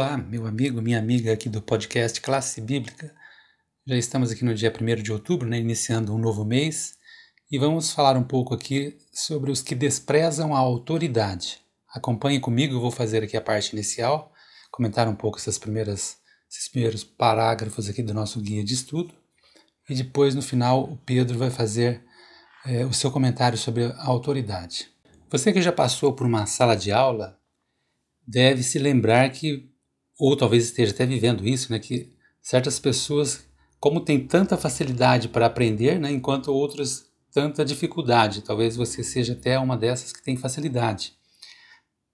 Olá, meu amigo, minha amiga aqui do podcast Classe Bíblica. Já estamos aqui no dia 1 de outubro, né, iniciando um novo mês, e vamos falar um pouco aqui sobre os que desprezam a autoridade. Acompanhe comigo, eu vou fazer aqui a parte inicial, comentar um pouco essas primeiras, esses primeiros parágrafos aqui do nosso guia de estudo, e depois, no final, o Pedro vai fazer é, o seu comentário sobre a autoridade. Você que já passou por uma sala de aula deve se lembrar que, ou talvez esteja até vivendo isso, né, que certas pessoas, como têm tanta facilidade para aprender, né, enquanto outras tanta dificuldade. Talvez você seja até uma dessas que tem facilidade.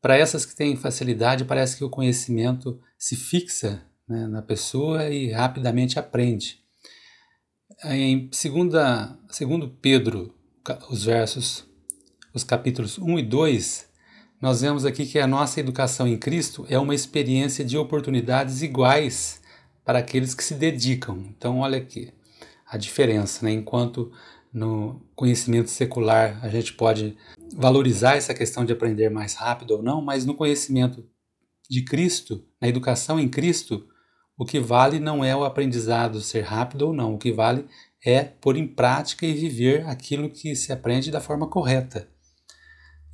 Para essas que têm facilidade, parece que o conhecimento se fixa né, na pessoa e rapidamente aprende. Em segunda, segundo Pedro, os versos, os capítulos 1 e 2, nós vemos aqui que a nossa educação em Cristo é uma experiência de oportunidades iguais para aqueles que se dedicam. Então, olha aqui a diferença, né? Enquanto no conhecimento secular a gente pode valorizar essa questão de aprender mais rápido ou não, mas no conhecimento de Cristo, na educação em Cristo, o que vale não é o aprendizado ser rápido ou não, o que vale é pôr em prática e viver aquilo que se aprende da forma correta.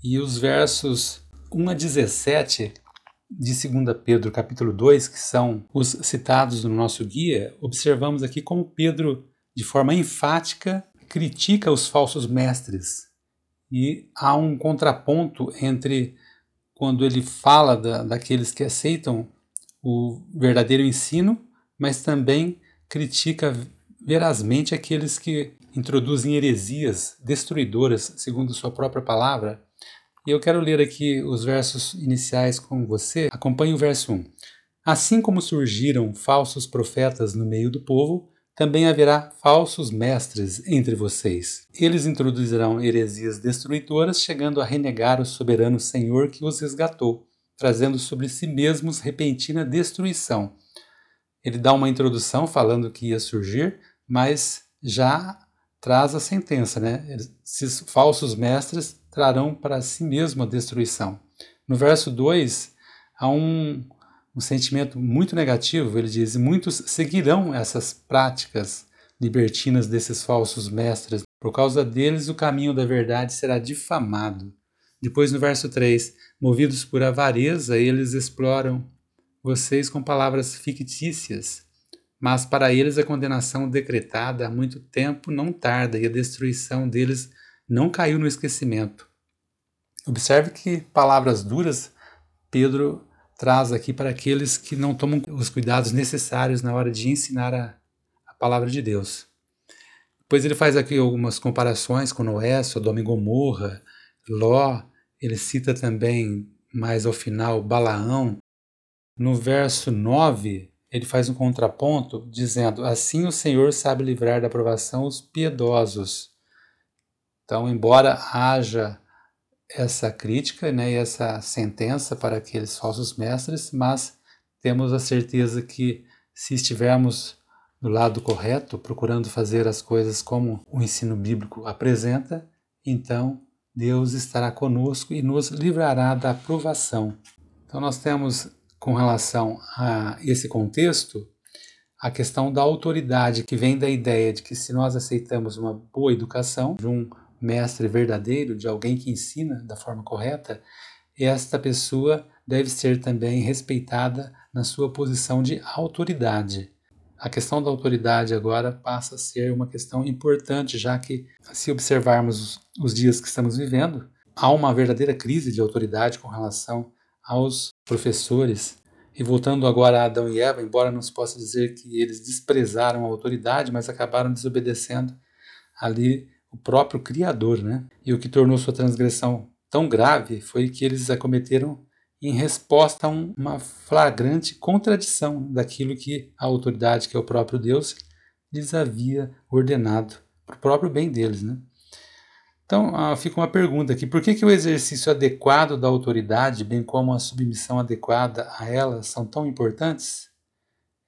E os versos 1 a 17 de 2 Pedro, capítulo 2, que são os citados no nosso guia, observamos aqui como Pedro, de forma enfática, critica os falsos mestres. E há um contraponto entre quando ele fala da, daqueles que aceitam o verdadeiro ensino, mas também critica verazmente aqueles que introduzem heresias destruidoras, segundo sua própria palavra, e eu quero ler aqui os versos iniciais com você. Acompanhe o verso 1. Assim como surgiram falsos profetas no meio do povo, também haverá falsos mestres entre vocês. Eles introduzirão heresias destruidoras, chegando a renegar o soberano Senhor que os resgatou, trazendo sobre si mesmos repentina destruição. Ele dá uma introdução falando que ia surgir, mas já traz a sentença, né? Esses falsos mestres trarão para si mesmo a destruição. No verso 2, há um, um sentimento muito negativo. Ele diz: Muitos seguirão essas práticas libertinas desses falsos mestres. Por causa deles, o caminho da verdade será difamado. Depois, no verso 3, movidos por avareza, eles exploram vocês com palavras fictícias. Mas para eles a condenação decretada há muito tempo não tarda e a destruição deles não caiu no esquecimento. Observe que palavras duras Pedro traz aqui para aqueles que não tomam os cuidados necessários na hora de ensinar a, a palavra de Deus. Depois ele faz aqui algumas comparações com Noé, Sodoma e Gomorra, Ló, ele cita também mais ao final Balaão. No verso 9, ele faz um contraponto dizendo: Assim o Senhor sabe livrar da aprovação os piedosos então, embora haja essa crítica né, e essa sentença para aqueles falsos mestres, mas temos a certeza que se estivermos do lado correto, procurando fazer as coisas como o ensino bíblico apresenta, então Deus estará conosco e nos livrará da aprovação. Então, nós temos, com relação a esse contexto, a questão da autoridade, que vem da ideia de que se nós aceitamos uma boa educação, de um mestre verdadeiro, de alguém que ensina da forma correta, esta pessoa deve ser também respeitada na sua posição de autoridade. A questão da autoridade agora passa a ser uma questão importante, já que, se observarmos os dias que estamos vivendo, há uma verdadeira crise de autoridade com relação aos professores. E voltando agora a Adão e Eva, embora não se possa dizer que eles desprezaram a autoridade, mas acabaram desobedecendo ali o próprio Criador, né? E o que tornou sua transgressão tão grave foi que eles a cometeram em resposta a um, uma flagrante contradição daquilo que a autoridade, que é o próprio Deus, lhes havia ordenado para o próprio bem deles, né? Então, ah, fica uma pergunta aqui: por que, que o exercício adequado da autoridade, bem como a submissão adequada a ela, são tão importantes?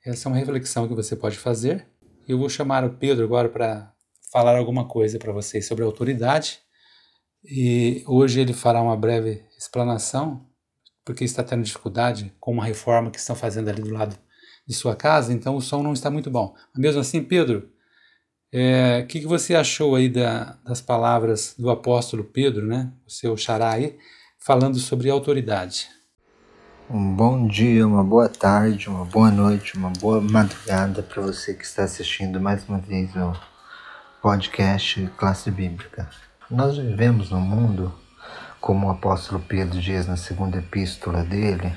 Essa é uma reflexão que você pode fazer. Eu vou chamar o Pedro agora para falar alguma coisa para vocês sobre autoridade. E hoje ele fará uma breve explanação, porque está tendo dificuldade com uma reforma que estão fazendo ali do lado de sua casa, então o som não está muito bom. Mesmo assim, Pedro, o é, que, que você achou aí da, das palavras do apóstolo Pedro, né, o seu xará aí, falando sobre autoridade? Um bom dia, uma boa tarde, uma boa noite, uma boa madrugada para você que está assistindo mais uma vez o podcast Classe Bíblica. Nós vivemos num mundo, como o apóstolo Pedro diz na segunda epístola dele,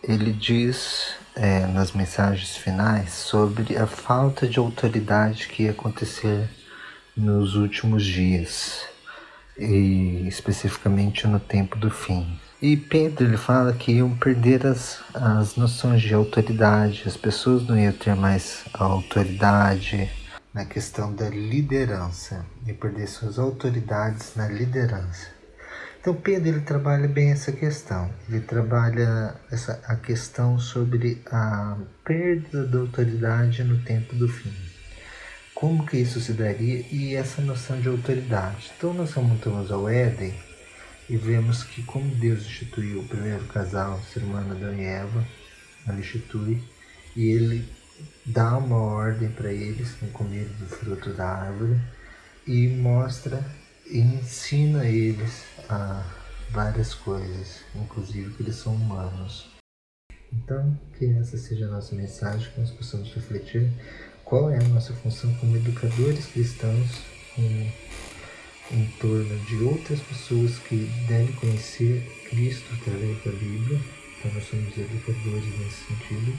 ele diz é, nas mensagens finais sobre a falta de autoridade que ia acontecer nos últimos dias e especificamente no tempo do fim. E Pedro ele fala que iam perder as, as noções de autoridade, as pessoas não iam ter mais autoridade na questão da liderança, e perder suas autoridades na liderança. Então Pedro ele trabalha bem essa questão. Ele trabalha essa a questão sobre a perda da autoridade no tempo do fim. Como que isso se daria e essa noção de autoridade. Então nós remontamos ao Éden e vemos que como Deus instituiu o primeiro casal, ser humano Adão e Eva, ele institui e ele dá uma ordem para eles não comerem do fruto da árvore e mostra e ensina eles a várias coisas, inclusive que eles são humanos. Então, que essa seja a nossa mensagem, que nós possamos refletir qual é a nossa função como educadores cristãos em em torno de outras pessoas que devem conhecer Cristo através da Bíblia. Então nós somos educadores nesse sentido.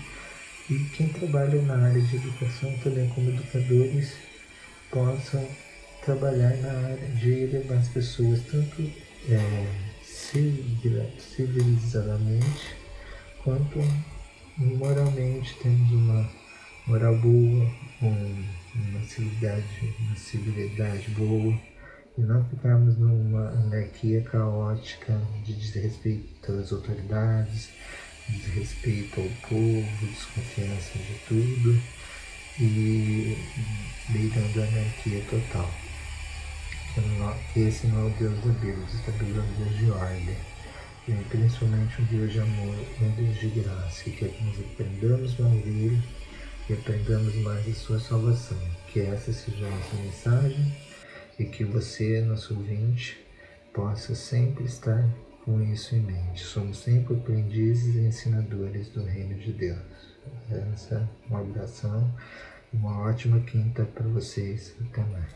E quem trabalha na área de educação também como educadores possam trabalhar na área de elevar as pessoas tanto é, civilizadamente quanto moralmente. Temos uma moral boa, uma civilidade, uma civilidade boa e não ficarmos numa anarquia caótica de desrespeito às autoridades, desrespeito ao povo, desconfiança de tudo e beirando a anarquia total. Que esse não é o Deus da Bíblia, está Bíblia é um Deus de ordem, e principalmente um Deus de amor, um Deus de graça, que quer que nós aprendamos mais dele e aprendamos mais de sua salvação. Que essa seja a nossa mensagem e que você, nosso ouvinte, possa sempre estar com isso em mente. Somos sempre aprendizes e ensinadores do Reino de Deus. Essa é uma abração, uma ótima quinta para vocês. Até mais.